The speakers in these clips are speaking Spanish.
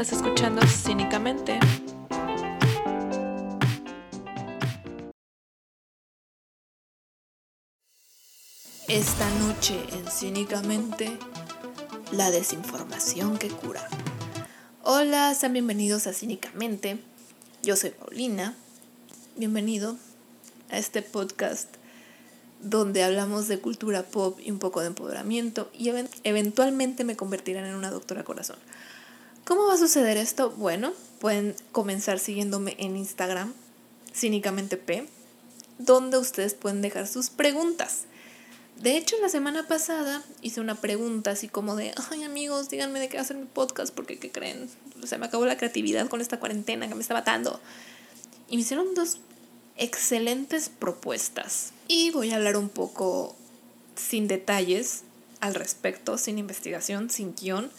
Estás escuchando Cínicamente. Esta noche en Cínicamente, la desinformación que cura. Hola, sean bienvenidos a Cínicamente. Yo soy Paulina. Bienvenido a este podcast donde hablamos de cultura pop y un poco de empoderamiento y eventualmente me convertirán en una doctora corazón. ¿Cómo va a suceder esto? Bueno, pueden comenzar siguiéndome en Instagram, cínicamente P, donde ustedes pueden dejar sus preguntas. De hecho, la semana pasada hice una pregunta así como de, ay amigos, díganme de qué hacer mi podcast, porque ¿qué creen? Se me acabó la creatividad con esta cuarentena que me está matando. Y me hicieron dos excelentes propuestas. Y voy a hablar un poco sin detalles al respecto, sin investigación, sin guion,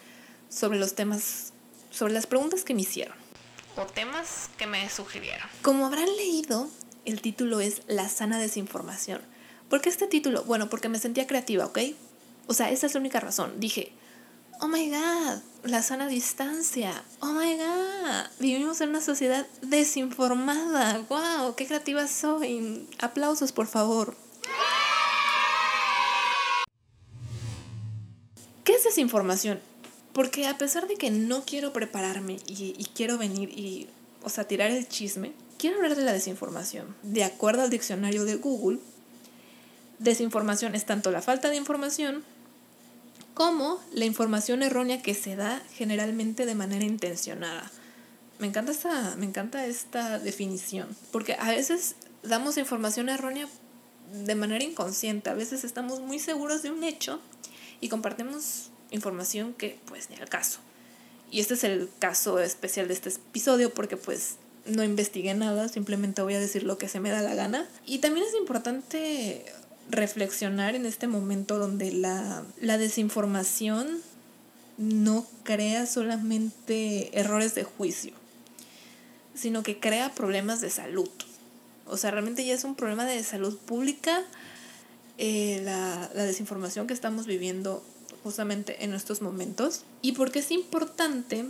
sobre los temas, sobre las preguntas que me hicieron. O temas que me sugirieron. Como habrán leído, el título es La sana desinformación. ¿Por qué este título? Bueno, porque me sentía creativa, ¿ok? O sea, esa es la única razón. Dije, oh my god, la sana distancia. Oh my god, vivimos en una sociedad desinformada. Wow, qué creativa soy. Aplausos, por favor. ¿Qué es desinformación? Porque a pesar de que no quiero prepararme y, quiero venir y, o sea, tirar el chisme, quiero hablar de la desinformación. De acuerdo al diccionario de Google, desinformación es tanto la falta de información como la información errónea que se da generalmente de manera intencionada. Me encanta esta, me encanta esta definición, porque a veces damos información errónea de manera inconsciente, a veces estamos muy seguros de un hecho y compartimos información que pues ni al caso. Y este es el caso especial de este episodio porque pues no investigué nada, simplemente voy a decir lo que se me da la gana. Y también es importante reflexionar en este momento donde la, desinformación no crea solamente errores de juicio, sino que crea problemas de salud. O sea, realmente ya es un problema de salud pública eh, la, la, desinformación que estamos viviendo justamente en estos momentos. Y porque es importante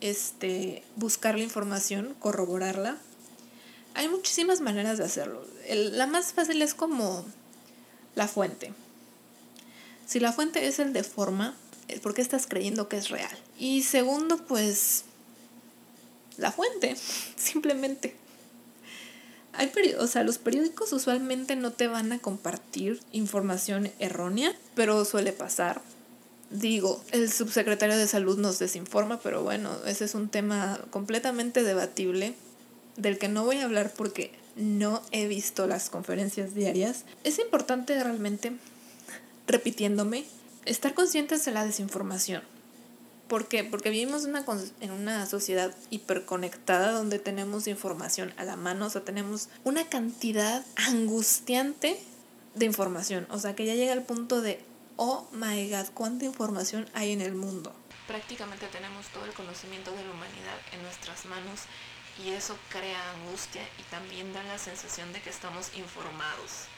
este, buscar la información, corroborarla. Hay muchísimas maneras de hacerlo. la más fácil es como la fuente. Si la fuente es el de forma, es porque estás creyendo que es real. Y segundo, pues, la fuente, simplemente. Hay o sea, los periódicos usualmente no te van a compartir información errónea, pero suele pasar. Digo, el subsecretario de salud nos desinforma, pero bueno, ese es un tema completamente debatible del que no voy a hablar porque no he visto las conferencias diarias. Es importante realmente, repitiéndome, estar conscientes de la desinformación. ¿Por qué? Porque vivimos una, en una sociedad hiperconectada donde tenemos información a la mano, o sea, tenemos una cantidad angustiante de información. O sea, que ya llega al punto de, oh my god, cuánta información hay en el mundo. Prácticamente tenemos todo el conocimiento de la humanidad en nuestras manos y eso crea angustia y también da la sensación de que estamos informados.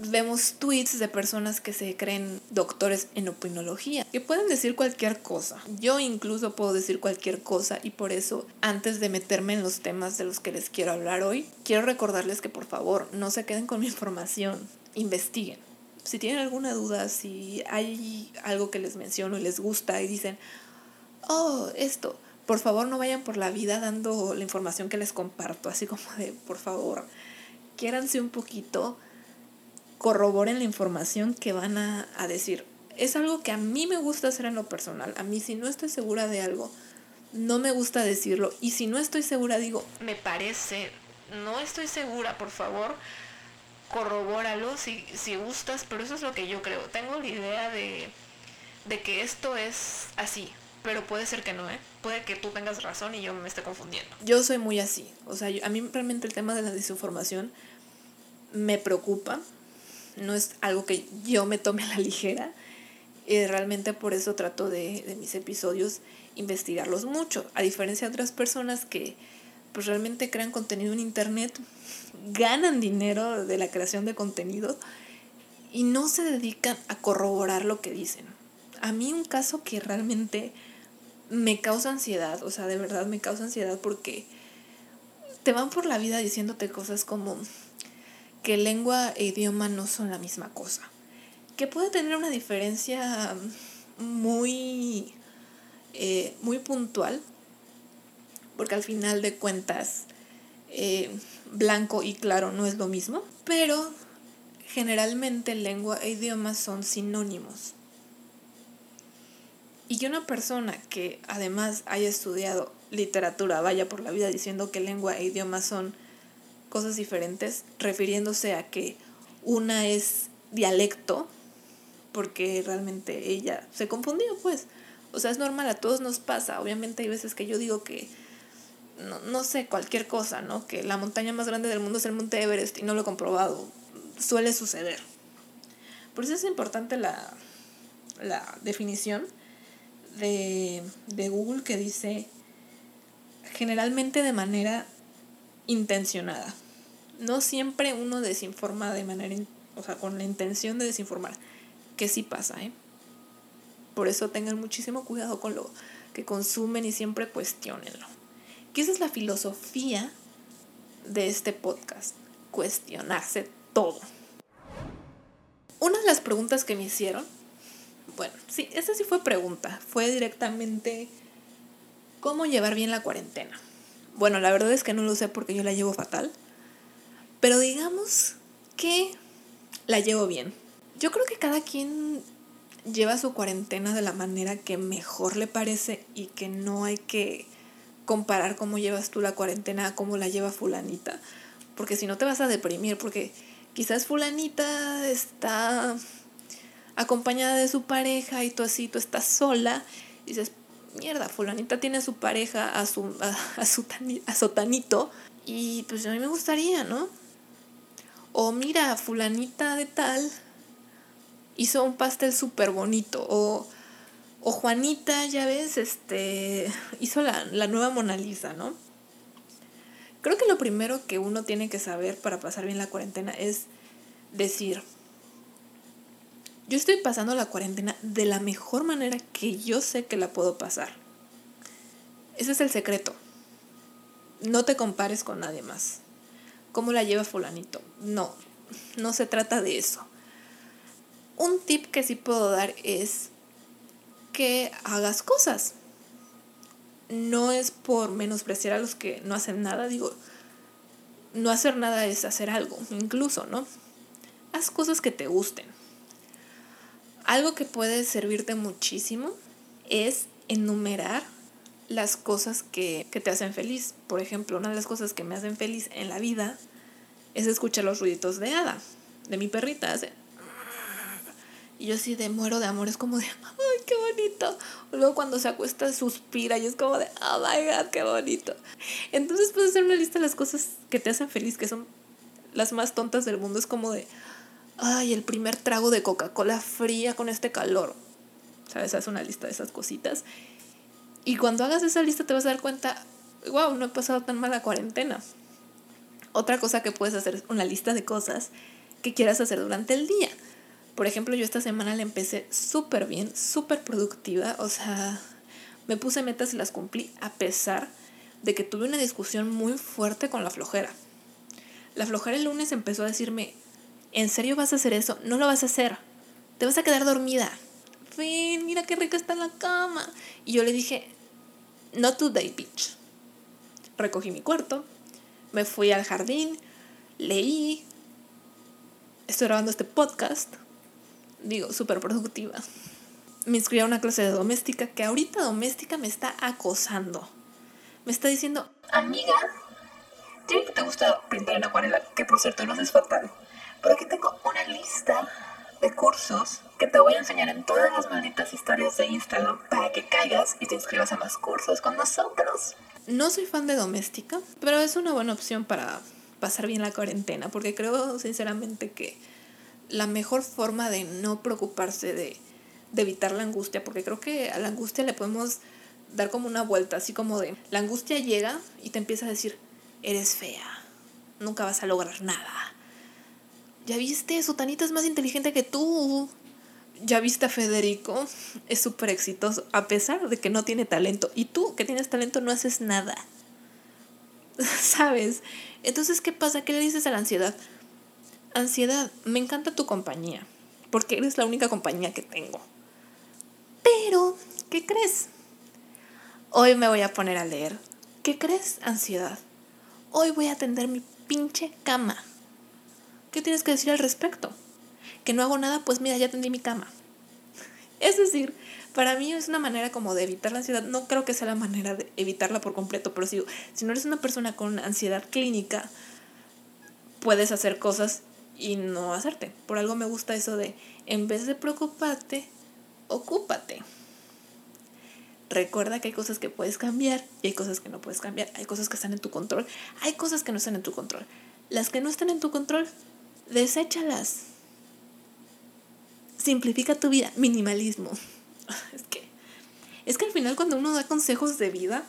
Vemos tweets de personas que se creen doctores en opinología, que pueden decir cualquier cosa. Yo incluso puedo decir cualquier cosa y por eso, antes de meterme en los temas de los que les quiero hablar hoy, quiero recordarles que por favor no se queden con mi información, investiguen. Si tienen alguna duda, si hay algo que les menciono y les gusta y dicen, oh, esto, por favor no vayan por la vida dando la información que les comparto, así como de, por favor, quiéranse un poquito, corroboren la información que van a, a decir. Es algo que a mí me gusta hacer en lo personal. A mí si no estoy segura de algo, no me gusta decirlo. Y si no estoy segura, digo, me parece, no estoy segura, por favor, corrobóralo si, si gustas, pero eso es lo que yo creo. Tengo la idea de, de que esto es así, pero puede ser que no, ¿eh? Puede que tú tengas razón y yo me esté confundiendo. Yo soy muy así. O sea, a mí realmente el tema de la desinformación me preocupa. No es algo que yo me tome a la ligera. Y realmente por eso trato de, de mis episodios investigarlos mucho. A diferencia de otras personas que pues realmente crean contenido en internet, ganan dinero de la creación de contenido y no se dedican a corroborar lo que dicen. A mí un caso que realmente me causa ansiedad, o sea, de verdad me causa ansiedad porque te van por la vida diciéndote cosas como que lengua e idioma no son la misma cosa, que puede tener una diferencia muy, eh, muy puntual, porque al final de cuentas eh, blanco y claro no es lo mismo, pero generalmente lengua e idioma son sinónimos. Y que una persona que además haya estudiado literatura vaya por la vida diciendo que lengua e idioma son cosas diferentes, refiriéndose a que una es dialecto, porque realmente ella se confundió, pues. O sea, es normal, a todos nos pasa. Obviamente hay veces que yo digo que, no, no sé, cualquier cosa, ¿no? Que la montaña más grande del mundo es el Monte Everest y no lo he comprobado. Suele suceder. Por eso es importante la, la definición de, de Google que dice generalmente de manera intencionada. No siempre uno desinforma de manera, o sea, con la intención de desinformar, que sí pasa, ¿eh? Por eso tengan muchísimo cuidado con lo que consumen y siempre cuestionenlo. Que esa es la filosofía de este podcast, cuestionarse todo. Una de las preguntas que me hicieron bueno, sí, esa sí fue pregunta. Fue directamente cómo llevar bien la cuarentena. Bueno, la verdad es que no lo sé porque yo la llevo fatal. Pero digamos que la llevo bien. Yo creo que cada quien lleva su cuarentena de la manera que mejor le parece y que no hay que comparar cómo llevas tú la cuarentena a cómo la lleva fulanita. Porque si no te vas a deprimir, porque quizás fulanita está acompañada de su pareja y tú así, tú estás sola, y dices, mierda, fulanita tiene a su pareja, a su, a, su, a sotanito, y pues a mí me gustaría, ¿no? O mira, fulanita de tal hizo un pastel súper bonito, o, o Juanita, ya ves, este, hizo la, la nueva Mona Lisa, ¿no? Creo que lo primero que uno tiene que saber para pasar bien la cuarentena es decir, yo estoy pasando la cuarentena de la mejor manera que yo sé que la puedo pasar. Ese es el secreto. No te compares con nadie más. ¿Cómo la lleva fulanito? No, no se trata de eso. Un tip que sí puedo dar es que hagas cosas. No es por menospreciar a los que no hacen nada, digo, no hacer nada es hacer algo, incluso, ¿no? Haz cosas que te gusten algo que puede servirte muchísimo es enumerar las cosas que, te hacen feliz. Por ejemplo, una de las cosas que me hacen feliz en la vida es escuchar los ruiditos de hada, de mi perrita. Hace... Y yo así de muero de amor, es como de, qué bonito. Luego cuando se acuesta suspira y es como de, oh my god, qué bonito. Entonces puedes hacer una lista de las cosas que te hacen feliz, que son las más tontas del mundo. Es como de, ay, el primer trago de Coca-Cola fría con este calor. ¿Sabes? Haz una lista de esas cositas. Y cuando hagas esa lista te vas a dar cuenta, wow, no he pasado tan mala cuarentena. Otra cosa que puedes hacer es una lista de cosas que quieras hacer durante el día. Por ejemplo, yo esta semana la empecé súper bien, súper productiva. O sea, me puse metas y las cumplí a pesar de que tuve una discusión muy fuerte con la flojera. La flojera el lunes empezó a decirme, ¿En serio vas a hacer eso? No lo vas a hacer. Te vas a quedar dormida. Ven, mira qué rica está la cama. Y yo le dije, no today, bitch. Recogí mi cuarto, me fui al jardín, leí, estoy grabando este podcast. Digo, súper productiva. Me inscribí a una clase de doméstica que ahorita doméstica me está acosando. Me está diciendo, amiga, ¿qué que te gusta pintar en acuarela, que por cierto no es fatal. Pero aquí tengo una lista de cursos que te voy a enseñar en todas las malditas historias de Instagram para que caigas y te inscribas a más cursos con nosotros. No soy fan de doméstica, pero es una buena opción para pasar bien la cuarentena, porque creo sinceramente que la mejor forma de no preocuparse de, de evitar la angustia, porque creo que a la angustia le podemos dar como una vuelta, así como de la angustia llega y te empieza a decir, eres fea, nunca vas a lograr nada, ya viste, Sotanita es más inteligente que tú. ya viste a Federico, es súper exitoso, a pesar de que no tiene talento. Y tú, que tienes talento, no haces nada. ¿Sabes? Entonces, ¿qué pasa? ¿Qué le dices a la ansiedad? Ansiedad, me encanta tu compañía, porque eres la única compañía que tengo. Pero, ¿qué crees? Hoy me voy a poner a leer. ¿Qué crees, ansiedad? Hoy voy a atender mi pinche cama. ¿Qué tienes que decir al respecto? Que no hago nada, pues mira, ya tendí mi cama. Es decir, para mí es una manera como de evitar la ansiedad. No creo que sea la manera de evitarla por completo, pero si, si no eres una persona con ansiedad clínica, puedes hacer cosas y no hacerte. Por algo me gusta eso de, en vez de preocuparte, ocúpate. Recuerda que hay cosas que puedes cambiar y hay cosas que no puedes cambiar. Hay cosas que están en tu control, hay cosas que no están en tu control. Las que no están en tu control, deséchalas. Simplifica tu vida, minimalismo. Es que es que al final cuando uno da consejos de vida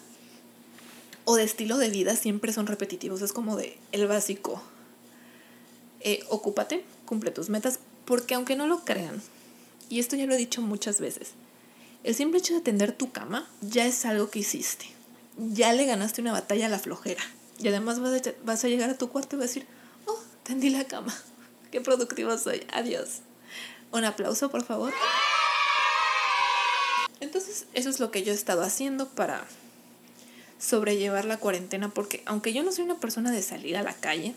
o de estilo de vida siempre son repetitivos, es como de el básico. Eh, ocúpate, cumple tus metas, porque aunque no lo crean, y esto ya lo he dicho muchas veces, el simple hecho de tender tu cama ya es algo que hiciste. Ya le ganaste una batalla a la flojera. Y además vas a, vas a llegar a tu cuarto y vas a decir, oh, tendí la cama. Qué productivo soy. Adiós. Un aplauso, por favor. Entonces, eso es lo que yo he estado haciendo para sobrellevar la cuarentena, porque aunque yo no soy una persona de salir a la calle,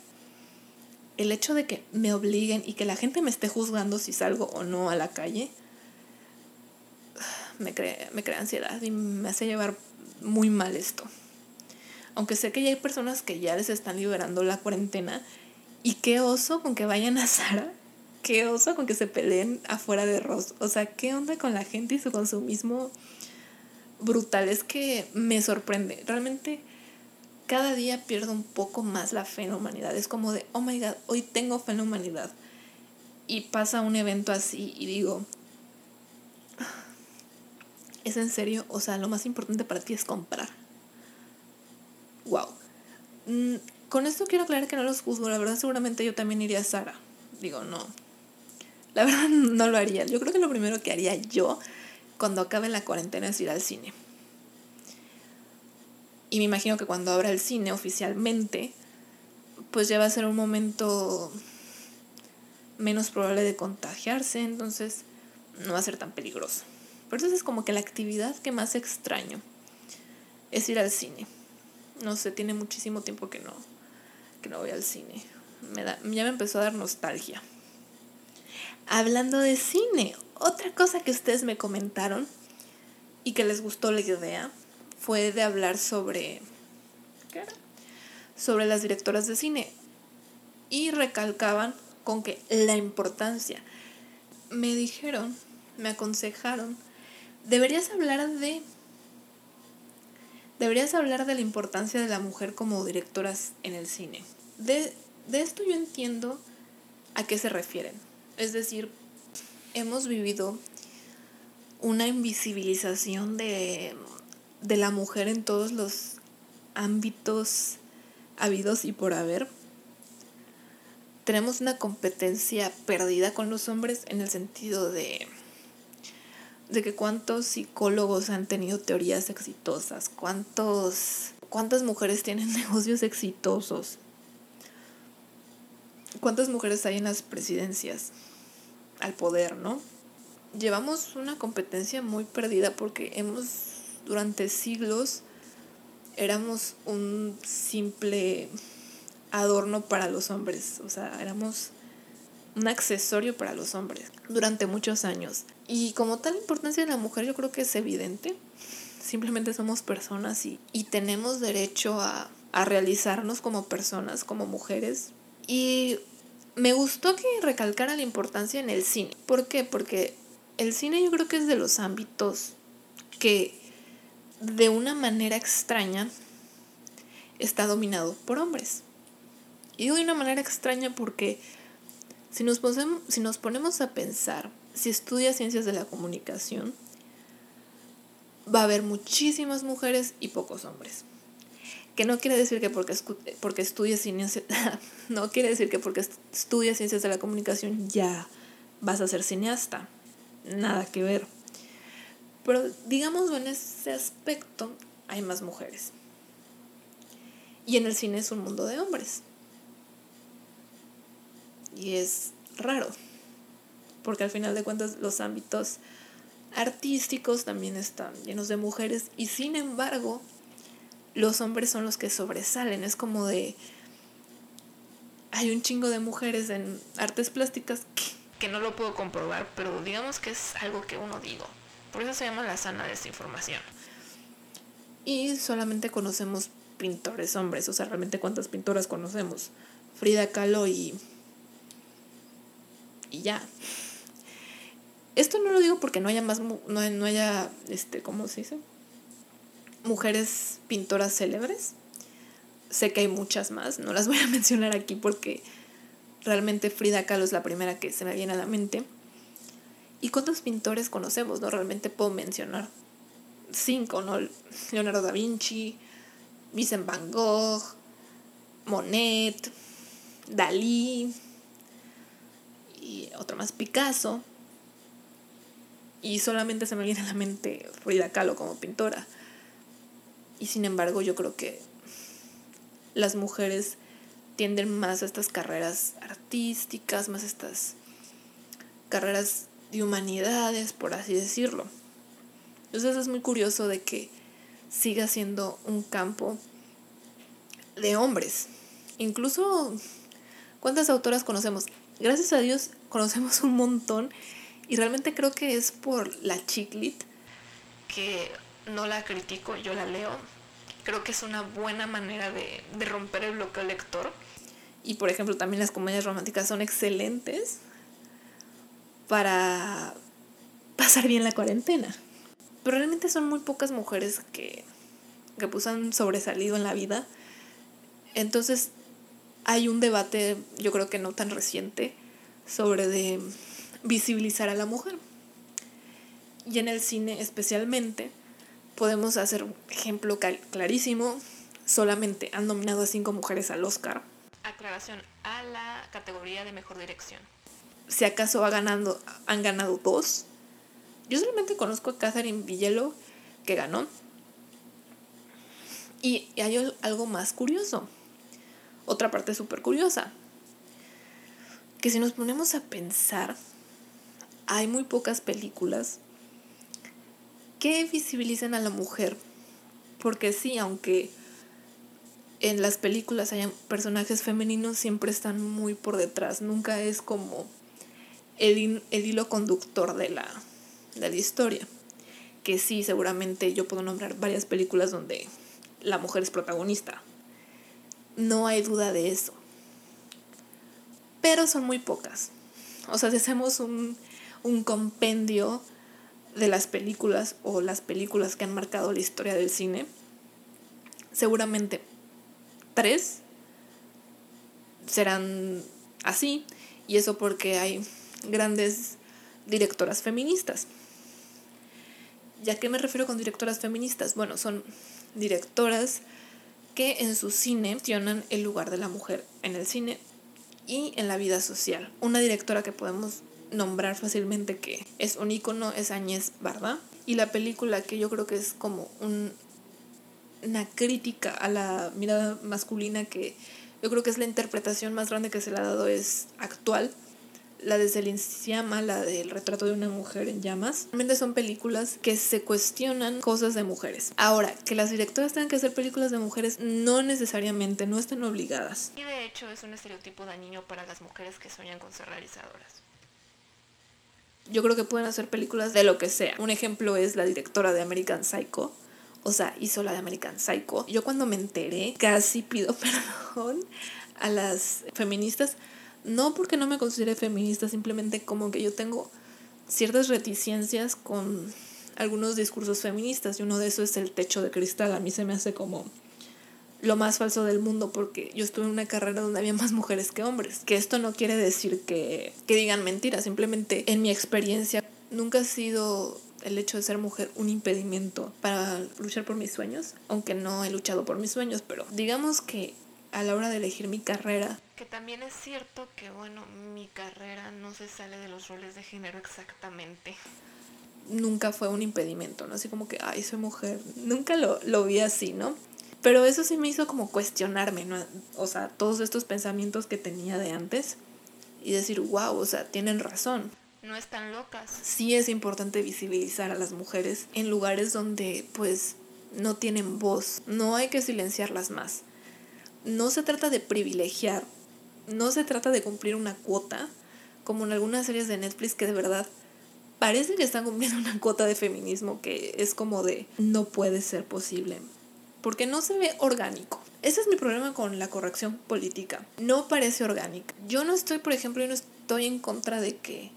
el hecho de que me obliguen y que la gente me esté juzgando si salgo o no a la calle, me crea, me crea ansiedad y me hace llevar muy mal esto. Aunque sé que ya hay personas que ya les están liberando la cuarentena y qué oso con que vayan a Sara, qué oso con que se peleen afuera de Ross. O sea, qué onda con la gente y su consumismo brutal. Es que me sorprende. Realmente cada día pierdo un poco más la fe en la humanidad. Es como de, oh my god, hoy tengo fe en la humanidad. Y pasa un evento así y digo, ¿Es en serio? O sea, lo más importante para ti es comprar. Wow. Mm, con esto quiero aclarar que no los juzgo. La verdad, seguramente yo también iría a Sara. Digo, no. La verdad, no lo haría. Yo creo que lo primero que haría yo cuando acabe la cuarentena es ir al cine. Y me imagino que cuando abra el cine oficialmente, pues ya va a ser un momento menos probable de contagiarse. Entonces, no va a ser tan peligroso. Por eso es como que la actividad que más extraño es ir al cine. No sé, tiene muchísimo tiempo que no, que no voy al cine. Me da, ya me empezó a dar nostalgia. Hablando de cine, otra cosa que ustedes me comentaron y que les gustó la idea fue de hablar sobre. ¿Qué era? Sobre las directoras de cine. Y recalcaban con que la importancia. Me dijeron, me aconsejaron deberías hablar de... Deberías hablar de la importancia de la mujer como directoras en el cine. De, esto yo entiendo a qué se refieren. Es decir, hemos vivido una invisibilización de, de la mujer en todos los ámbitos habidos y por haber. Tenemos una competencia perdida con los hombres en el sentido de de que cuántos psicólogos han tenido teorías exitosas, cuántos, cuántas mujeres tienen negocios exitosos, cuántas mujeres hay en las presidencias al poder, ¿no? Llevamos una competencia muy perdida porque hemos, durante siglos, éramos un simple adorno para los hombres, o sea, éramos un accesorio para los hombres durante muchos años. Y como tal importancia de la mujer yo creo que es evidente. Simplemente somos personas y, tenemos derecho a, a realizarnos como personas, como mujeres. Y me gustó que recalcara la importancia en el cine. ¿Por qué? Porque el cine yo creo que es de los ámbitos que de una manera extraña está dominado por hombres. Y digo de una manera extraña porque si nos, ponemos, si nos ponemos a pensar, si estudias ciencias de la comunicación, va a haber muchísimas mujeres y pocos hombres. Que no quiere decir que porque, porque no quiere decir que porque estudias ciencias de la comunicación ya vas a ser cineasta. nada que ver. Pero digamos en ese aspecto hay más mujeres. Y en el cine es un mundo de hombres. Y es raro, porque al final de cuentas los ámbitos artísticos también están llenos de mujeres y sin embargo los hombres son los que sobresalen. Es como de... Hay un chingo de mujeres en artes plásticas que, que no lo puedo comprobar, pero digamos que es algo que uno digo. Por eso se llama la sana desinformación. Y solamente conocemos pintores hombres, o sea, realmente cuántas pintoras conocemos. Frida Kahlo y... Y ya. Esto no lo digo porque no haya más, no, no haya, este, ¿cómo se dice? Mujeres pintoras célebres. Sé que hay muchas más, no las voy a mencionar aquí porque realmente Frida Kahlo es la primera que se me viene a la mente. ¿Y cuántos pintores conocemos? No realmente puedo mencionar cinco, ¿no? Leonardo da Vinci, Vincent Van Gogh, Monet, Dalí y otro más Picasso. Y solamente se me viene a la mente Frida Kahlo como pintora. Y sin embargo, yo creo que las mujeres tienden más a estas carreras artísticas, más a estas carreras de humanidades, por así decirlo. Entonces es muy curioso de que siga siendo un campo de hombres. Incluso, ¿cuántas autoras conocemos? Gracias a Dios conocemos un montón y realmente creo que es por la chiclit que no la critico, yo la leo. Creo que es una buena manera de, de romper el bloqueo lector. Y por ejemplo, también las comedias románticas son excelentes para pasar bien la cuarentena. Pero realmente son muy pocas mujeres que, que pues han sobresalido en la vida. Entonces hay un debate, yo creo que no tan reciente, sobre de visibilizar a la mujer. Y en el cine especialmente podemos hacer un ejemplo clarísimo. Solamente han nominado a cinco mujeres al Oscar. Aclaración, a la categoría de mejor dirección. Si acaso ha ganado, han ganado dos. Yo solamente conozco a Catherine Villelo que ganó. Y hay algo más curioso. Otra parte súper curiosa. Que si nos ponemos a pensar, hay muy pocas películas que visibilicen a la mujer. Porque sí, aunque en las películas hayan personajes femeninos, siempre están muy por detrás. Nunca es como el, hilo conductor de la, de la historia. Que sí, seguramente yo puedo nombrar varias películas donde la mujer es protagonista. No hay duda de eso. Pero son muy pocas. O sea, si hacemos un, un compendio de las películas o las películas que han marcado la historia del cine, seguramente tres serán así, y eso porque hay grandes directoras feministas. ¿Ya qué me refiero con directoras feministas? Bueno, son directoras que en su cine mencionan el lugar de la mujer en el cine y en la vida social. Una directora que podemos nombrar fácilmente que es un icono es Añez Barda. Y la película que yo creo que es como un, una crítica a la mirada masculina que yo creo que es la interpretación más grande que se le ha dado es actual. La de Celine la del retrato de una mujer en llamas. Realmente son películas que se cuestionan cosas de mujeres. Ahora, que las directoras tengan que hacer películas de mujeres no necesariamente, no están obligadas. Y de hecho es un estereotipo dañino para las mujeres que sueñan con ser realizadoras yo creo que pueden hacer películas de lo que sea. Un ejemplo es la directora de American Psycho. O sea, hizo la de American Psycho. Yo cuando me enteré, casi pido perdón a las feministas. No porque no me considere feminista, simplemente como que yo tengo ciertas reticencias con algunos discursos feministas. Y uno de esos es el techo de cristal. A mí se me hace como lo más falso del mundo porque yo estuve en una carrera donde había más mujeres que hombres. Que esto no quiere decir que, que digan mentiras, simplemente en mi experiencia nunca ha sido el hecho de ser mujer un impedimento para luchar por mis sueños, aunque no he luchado por mis sueños, pero digamos que a la hora de elegir mi carrera, Que también es cierto que, bueno, mi carrera no se sale de los roles de género exactamente. Nunca fue un impedimento, ¿no? Así como que, ay, soy mujer. Nunca lo, lo vi así, ¿no? Pero eso sí me hizo como cuestionarme, ¿no? O sea, todos estos pensamientos que tenía de antes y decir, wow, o sea, tienen razón. No están locas. Sí es importante visibilizar a las mujeres en lugares donde pues no tienen voz. No hay que silenciarlas más. No se trata de privilegiar. No se trata de cumplir una cuota, como en algunas series de Netflix que de verdad parece que están cumpliendo una cuota de feminismo que es como de no puede ser posible. Porque no se ve orgánico. Ese es mi problema con la corrección política. No parece orgánica. Yo no estoy, por ejemplo, yo no estoy en contra de que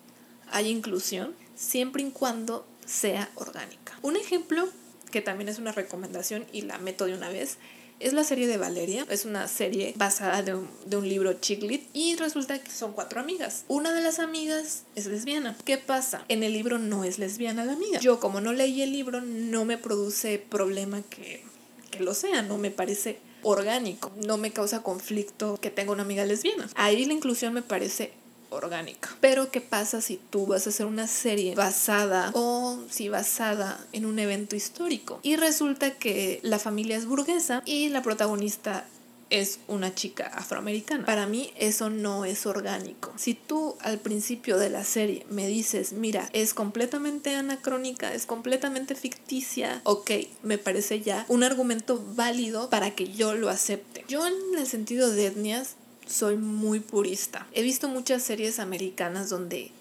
haya inclusión siempre y cuando sea orgánica. Un ejemplo que también es una recomendación y la meto de una vez es la serie de Valeria. Es una serie basada de un, de un, libro chiclit y resulta que son cuatro amigas. Una de las amigas es lesbiana. ¿Qué pasa? En el libro no es lesbiana la amiga. Yo como no leí el libro no me produce problema que, que lo sea, no me parece orgánico, no me causa conflicto que tenga una amiga lesbiana. Ahí la inclusión me parece orgánica. Pero ¿qué pasa si tú vas a hacer una serie basada o si basada en un evento histórico? Y resulta que la familia es burguesa y la protagonista es una chica afroamericana. Para mí eso no es orgánico. Si tú al principio de la serie me dices, mira, es completamente anacrónica, es completamente ficticia, ok, me parece ya un argumento válido para que yo lo acepte. Yo en el sentido de etnias soy muy purista. He visto muchas series americanas donde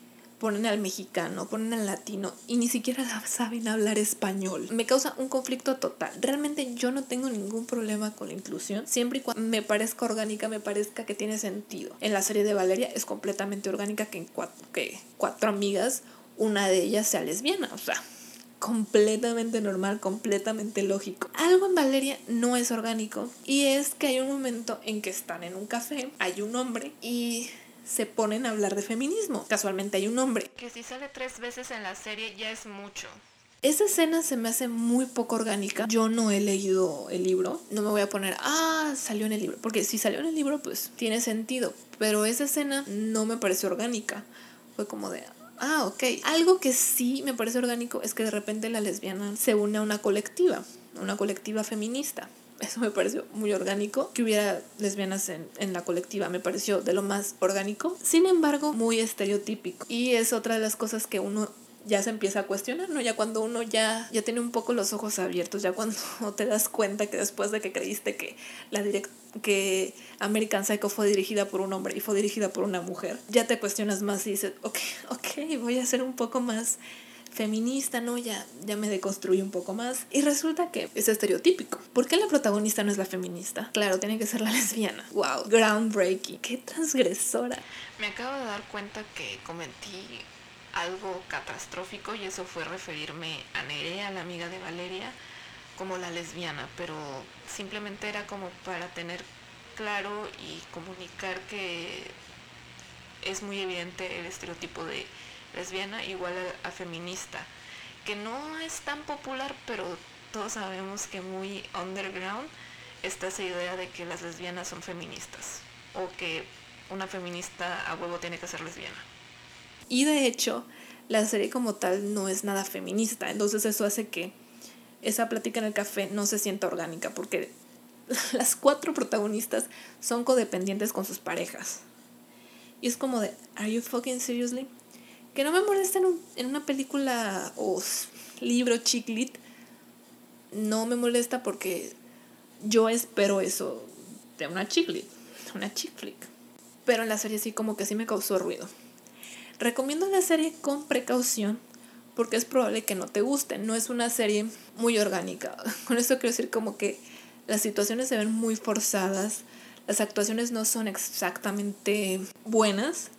ponen al mexicano, ponen al latino y ni siquiera saben hablar español. Me causa un conflicto total. Realmente yo no tengo ningún problema con la inclusión, siempre y cuando me parezca orgánica, me parezca que tiene sentido. En la serie de Valeria es completamente orgánica que en cuatro, que cuatro amigas, una de ellas sea lesbiana, o sea, completamente normal, completamente lógico. Algo en Valeria no es orgánico y es que hay un momento en que están en un café, hay un hombre y se ponen a hablar de feminismo. Casualmente hay un hombre. Que si sale tres veces en la serie ya es mucho. Esa escena se me hace muy poco orgánica. Yo no he leído el libro. No me voy a poner, ah, salió en el libro. Porque si salió en el libro, pues tiene sentido. Pero esa escena no me pareció orgánica. Fue como de, ah, ok. Algo que sí me parece orgánico es que de repente la lesbiana se une a una colectiva. Una colectiva feminista. Eso me pareció muy orgánico. Que hubiera lesbianas en, en, la colectiva me pareció de lo más orgánico. Sin embargo, muy estereotípico. Y es otra de las cosas que uno ya se empieza a cuestionar, ¿no? Ya cuando uno ya, ya tiene un poco los ojos abiertos, ya cuando te das cuenta que después de que creíste que la direct que American Psycho fue dirigida por un hombre y fue dirigida por una mujer, ya te cuestionas más y dices, ok, ok, voy a ser un poco más feminista, ¿no? Ya, ya me deconstruí un poco más. Y resulta que es estereotípico. ¿Por qué la protagonista no es la feminista? Claro, tiene que ser la lesbiana. Wow, groundbreaking. Qué transgresora. Me acabo de dar cuenta que cometí algo catastrófico y eso fue referirme a Nerea, la amiga de Valeria, como la lesbiana, pero simplemente era como para tener claro y comunicar que es muy evidente el estereotipo de lesbiana igual a, feminista, que no es tan popular, pero todos sabemos que muy underground está esa idea de que las lesbianas son feministas o que una feminista a huevo tiene que ser lesbiana. Y de hecho, la serie como tal no es nada feminista, entonces eso hace que esa plática en el café no se sienta orgánica, porque las cuatro protagonistas son codependientes con sus parejas. Y es como de, ¿Are you fucking seriously? Que no me molesta en, un, en una película o libro chiclit. No me molesta porque yo espero eso de una chiclit, una chick flick. Pero en la serie sí como que sí me causó ruido. Recomiendo la serie con precaución porque es probable que no te guste. No es una serie muy orgánica. Con esto quiero decir como que las situaciones se ven muy forzadas, las actuaciones no son exactamente buenas,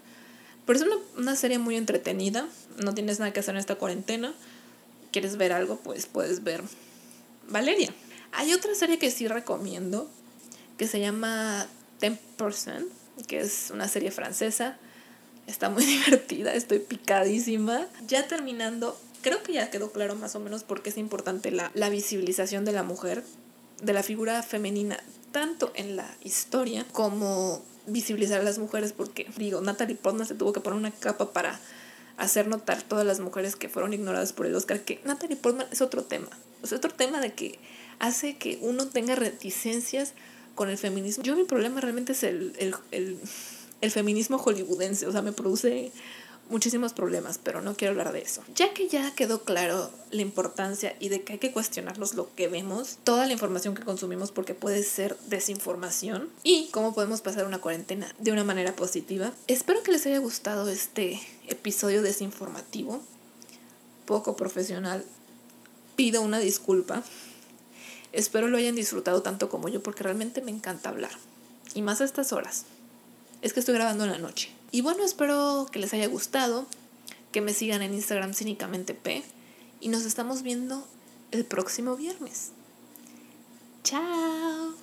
pero es una, una serie muy entretenida. No tienes nada que hacer en esta cuarentena. ¿Quieres ver algo? Pues puedes ver Valeria. Hay otra serie que sí recomiendo que se llama 10%, que es una serie francesa Está muy divertida, estoy picadísima. Ya terminando, creo que ya quedó claro más o menos por qué es importante la, la visibilización de la mujer, de la figura femenina, tanto en la historia como visibilizar a las mujeres porque, digo, Natalie Portman se tuvo que poner una capa para hacer notar todas las mujeres que fueron ignoradas por el Oscar, que Natalie Portman es otro tema. es otro tema de que hace que uno tenga reticencias con el feminismo. Yo mi problema realmente es el, el, el, el feminismo hollywoodense, o sea, me produce muchísimos problemas, pero no quiero hablar de eso. Ya que ya quedó claro la importancia y de que hay que cuestionarnos lo que vemos, toda la información que consumimos porque puede ser desinformación y cómo podemos pasar una cuarentena de una manera positiva. Espero que les haya gustado este episodio desinformativo, poco profesional. Pido una disculpa. Espero lo hayan disfrutado tanto como yo porque realmente me encanta hablar. Y más a estas horas. Es que estoy grabando en la noche. Y bueno, espero que les haya gustado, que me sigan en Instagram cínicamente P y nos estamos viendo el próximo viernes. Chao.